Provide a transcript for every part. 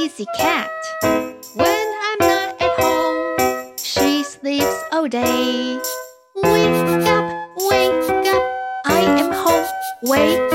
lazy cat. When I'm not at home, she sleeps all day. Wake up, wake up, I am home. Wake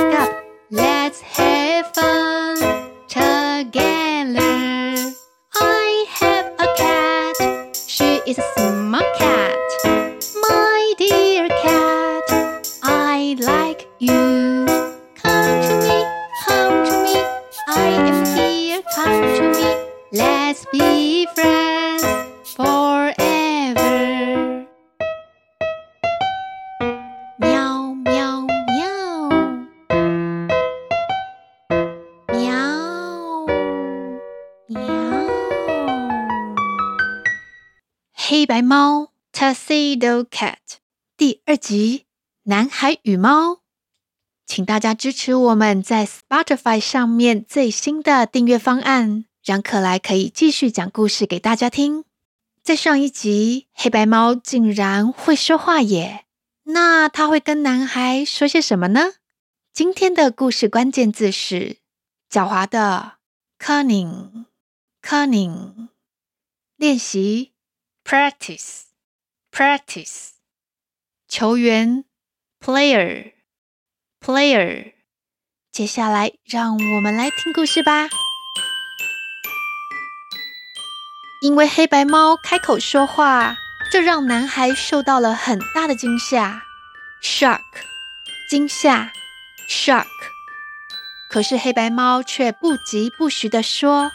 黑白猫 Tuxedo Cat 第二集：男孩与猫。请大家支持我们在 Spotify 上面最新的订阅方案，让可莱可以继续讲故事给大家听。在上一集，黑白猫竟然会说话耶！那他会跟男孩说些什么呢？今天的故事关键字是狡猾的 （cunning）。cunning 练习 practice practice 球员 player player。接下来，让我们来听故事吧。因为黑白猫开口说话，这让男孩受到了很大的惊吓，shock，惊吓，shock。可是黑白猫却不疾不徐地说：“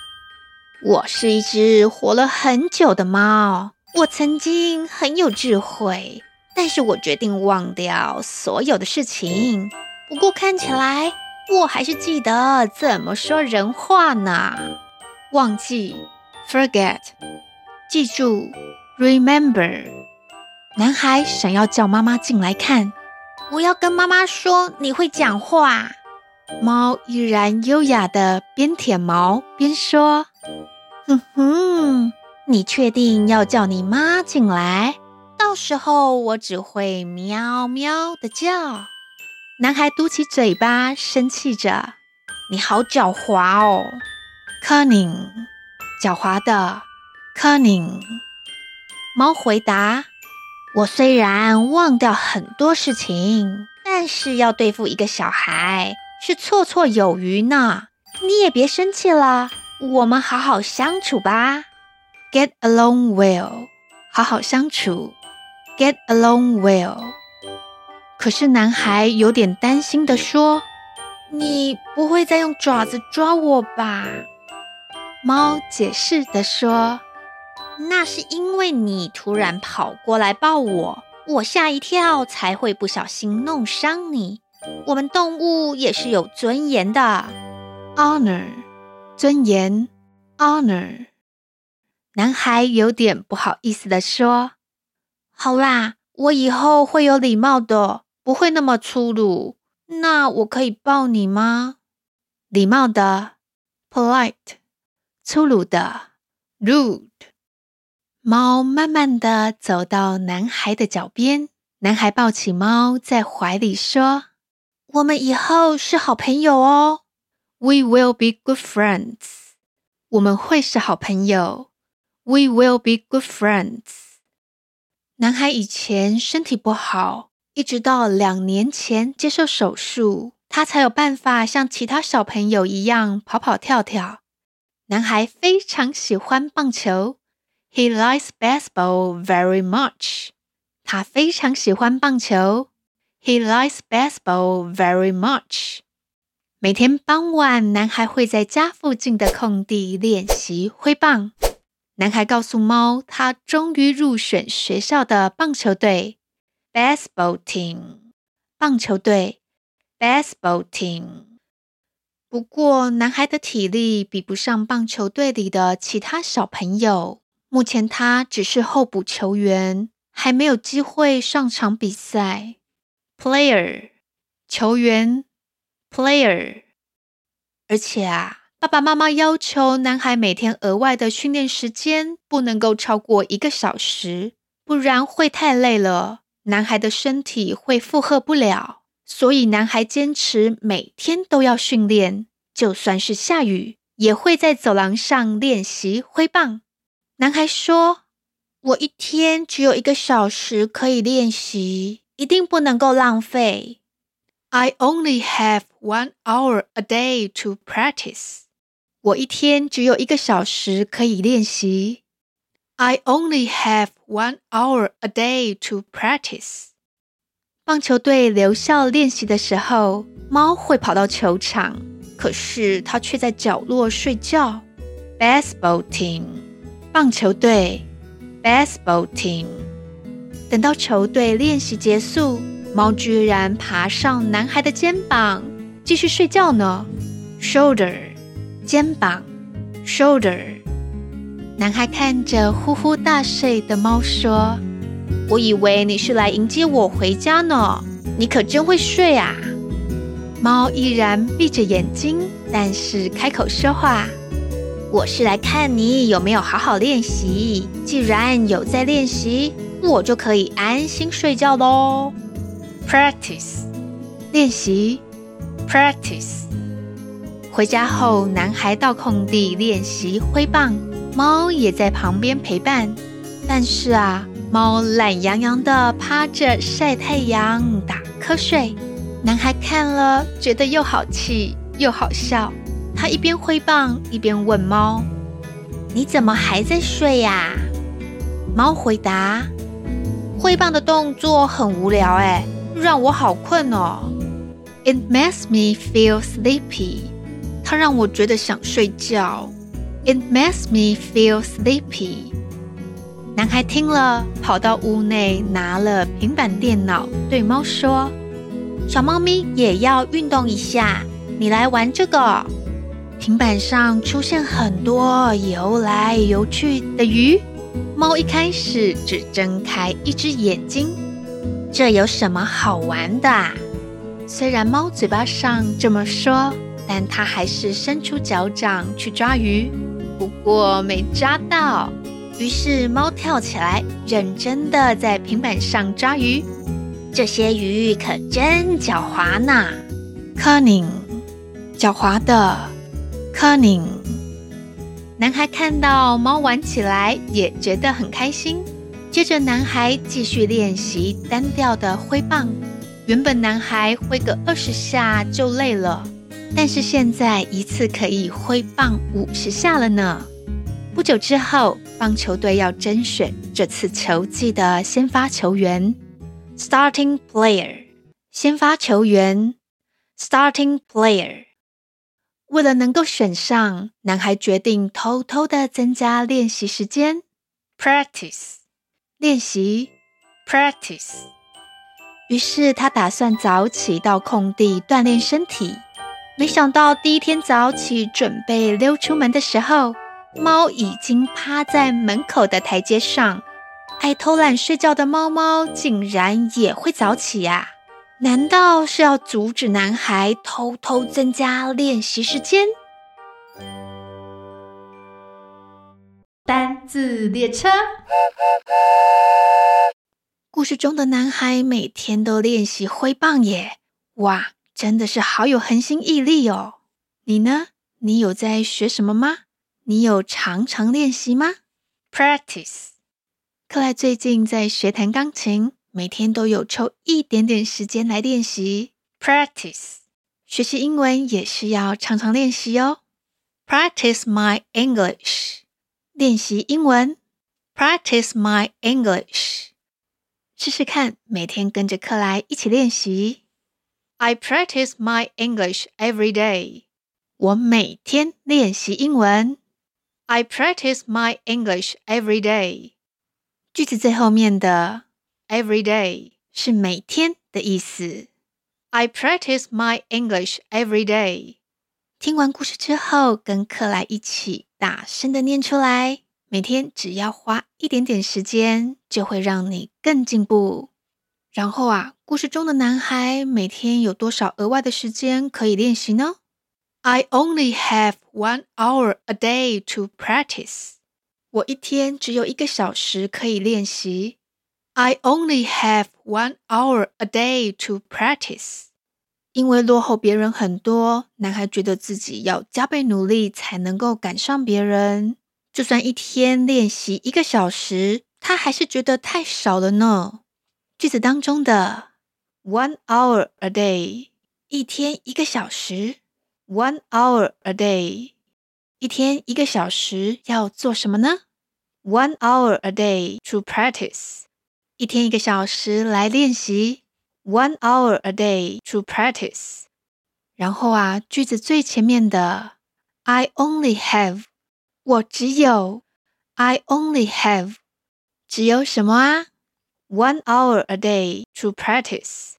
我是一只活了很久的猫，我曾经很有智慧，但是我决定忘掉所有的事情。不过看起来我还是记得怎么说人话呢。忘记，forget。”记住，remember。男孩想要叫妈妈进来看，我要跟妈妈说你会讲话。猫依然优雅的边舔毛边说：“哼哼，你确定要叫你妈进来？到时候我只会喵喵的叫。”男孩嘟起嘴巴，生气着：“你好狡猾哦，cunning，狡猾的。” Cunning，猫回答：“我虽然忘掉很多事情，但是要对付一个小孩是绰绰有余呢。你也别生气了，我们好好相处吧。Get along well，好好相处。Get along well。可是男孩有点担心地说：‘你不会再用爪子抓我吧？’猫解释地说。”那是因为你突然跑过来抱我，我吓一跳，才会不小心弄伤你。我们动物也是有尊严的，honor，尊严，honor。男孩有点不好意思地说：“好啦，我以后会有礼貌的，不会那么粗鲁。那我可以抱你吗？礼貌的，polite，粗鲁的，rude。”猫慢慢地走到男孩的脚边，男孩抱起猫在怀里说：“我们以后是好朋友哦，We will be good friends。我们会是好朋友，We will be good friends。”男孩以前身体不好，一直到两年前接受手术，他才有办法像其他小朋友一样跑跑跳跳。男孩非常喜欢棒球。He likes baseball very much. 他非常喜欢棒球。He likes baseball very much. 每天傍晚，男孩会在家附近的空地练习挥棒。男孩告诉猫，他终于入选学校的棒球队 （baseball team）。棒球队 （baseball team）。不过，男孩的体力比不上棒球队里的其他小朋友。目前他只是候补球员，还没有机会上场比赛。Player，球员，Player。而且啊，爸爸妈妈要求男孩每天额外的训练时间不能够超过一个小时，不然会太累了，男孩的身体会负荷不了。所以男孩坚持每天都要训练，就算是下雨也会在走廊上练习挥棒。男孩说：“我一天只有一个小时可以练习，一定不能够浪费。” I only have one hour a day to practice. 我一天只有一个小时可以练习。I only have one hour a day to practice. 棒球队留校练习的时候，猫会跑到球场，可是它却在角落睡觉。Baseball team，棒球队。Baseball team，等到球队练习结束。猫居然爬上男孩的肩膀，继续睡觉呢。Shoulder，肩膀。Shoulder。男孩看着呼呼大睡的猫说：“我以为你是来迎接我回家呢，你可真会睡啊。”猫依然闭着眼睛，但是开口说话：“我是来看你有没有好好练习。既然有在练习，我就可以安心睡觉喽。” Practice，练习。Practice。回家后，男孩到空地练习挥棒，猫也在旁边陪伴。但是啊，猫懒洋洋地趴着晒太阳打瞌睡。男孩看了，觉得又好气又好笑。他一边挥棒一边问猫：“你怎么还在睡呀？”猫回答：“挥棒的动作很无聊，哎。”让我好困哦，It makes me feel sleepy。它让我觉得想睡觉，It makes me feel sleepy。男孩听了，跑到屋内拿了平板电脑，对猫说：“小猫咪也要运动一下，你来玩这个。”平板上出现很多游来游去的鱼，猫一开始只睁开一只眼睛。这有什么好玩的？虽然猫嘴巴上这么说，但他还是伸出脚掌去抓鱼，不过没抓到。于是猫跳起来，认真的在平板上抓鱼。这些鱼可真狡猾呢，cunning，狡猾的，cunning。男孩看到猫玩起来，也觉得很开心。接着，男孩继续练习单调的挥棒。原本男孩挥个二十下就累了，但是现在一次可以挥棒五十下了呢。不久之后，棒球队要甄选这次球季的先发球员 （starting player）。先发球员 （starting player）。为了能够选上，男孩决定偷偷的增加练习时间 （practice）。练习，practice。于是他打算早起到空地锻炼身体。没想到第一天早起准备溜出门的时候，猫已经趴在门口的台阶上。爱偷懒睡觉的猫猫竟然也会早起呀？难道是要阻止男孩偷偷增加练习时间？单字列车。故事中的男孩每天都练习挥棒耶！哇，真的是好有恒心毅力哦！你呢？你有在学什么吗？你有常常练习吗？Practice。克莱最近在学弹钢琴，每天都有抽一点点时间来练习。Practice。学习英文也是要常常练习哦。Practice my English。练习英文，Practice my English。试试看，每天跟着克莱一起练习。I practice my English every day。我每天练习英文。I practice my English every day。句子最后面的 every day 是每天的意思。I practice my English every day。听完故事之后，跟克莱一起大声的念出来。每天只要花一点点时间，就会让你更进步。然后啊，故事中的男孩每天有多少额外的时间可以练习呢？I only have one hour a day to practice。我一天只有一个小时可以练习。I only have one hour a day to practice。因为落后别人很多，男孩觉得自己要加倍努力才能够赶上别人。就算一天练习一个小时，他还是觉得太少了呢。句子当中的 one hour a day，一天一个小时，one hour a day，一天一个小时要做什么呢？one hour a day to practice，一天一个小时来练习。One hour a day to practice。然后啊，句子最前面的 I only have，我只有 I only have，只有什么啊 ？One hour a day to practice。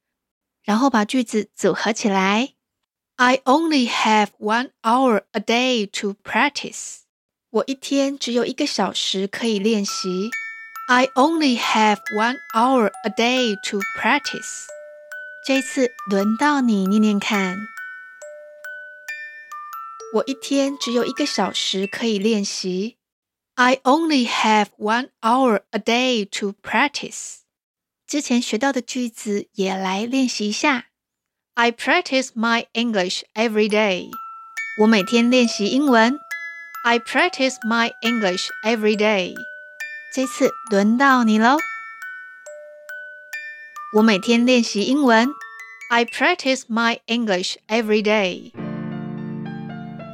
然后把句子组合起来，I only have one hour a day to practice。我一天只有一个小时可以练习。I only have one hour a day to practice。这次轮到你念念看。我一天只有一个小时可以练习。I only have one hour a day to practice。 之前学到的句子也来练习一下。I practice my English every day。我每天练习英文。I practice my English every day。这次轮到你喽。我每天练习英文。I practice my English every day。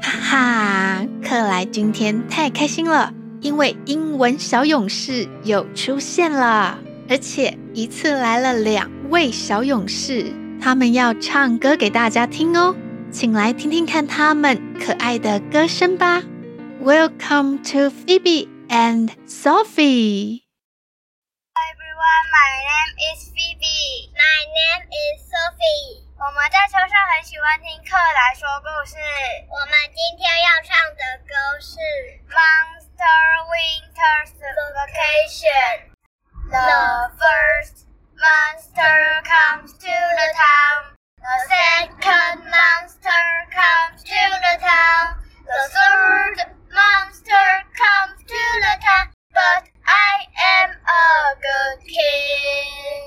哈哈，克莱今天太开心了，因为英文小勇士又出现了，而且一次来了两位小勇士，他们要唱歌给大家听哦，请来听听看他们可爱的歌声吧。Welcome to Phoebe and Sophie. Everyone, my name is Phoebe. My name is Sophie. 我们在车上很喜欢听克莱说故事。我们今天要唱的歌是《Monster Winter's Vacation》。The first monster comes to the town. The second monster comes to the town. The third monster comes to the town. But I am a good king.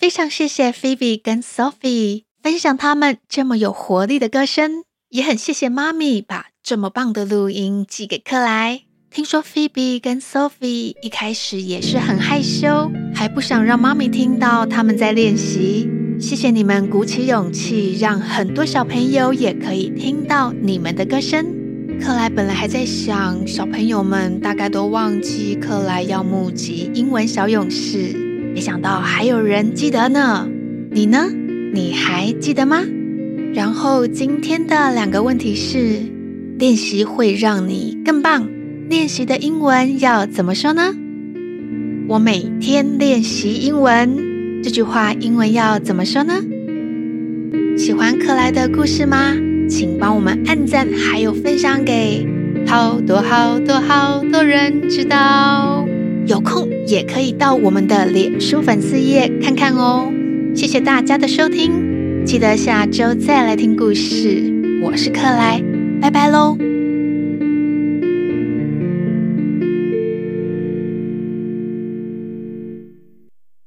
非常谢谢 Phoebe 跟 Sophie 分享他们这么有活力的歌声，也很谢谢妈咪把这么棒的录音寄给克莱。听说 Phoebe 跟 Sophie 一开始也是很害羞，还不想让妈咪听到他们在练习。谢谢你们鼓起勇气，让很多小朋友也可以听到你们的歌声。克莱本来还在想，小朋友们大概都忘记克莱要募集英文小勇士，没想到还有人记得呢。你呢？你还记得吗？然后今天的两个问题是：练习会让你更棒，练习的英文要怎么说呢？我每天练习英文，这句话英文要怎么说呢？喜欢克莱的故事吗？请帮我们按赞，还有分享给好多好多好多人知道。有空也可以到我们的脸书粉丝页看看哦。谢谢大家的收听，记得下周再来听故事。我是克莱，拜拜喽。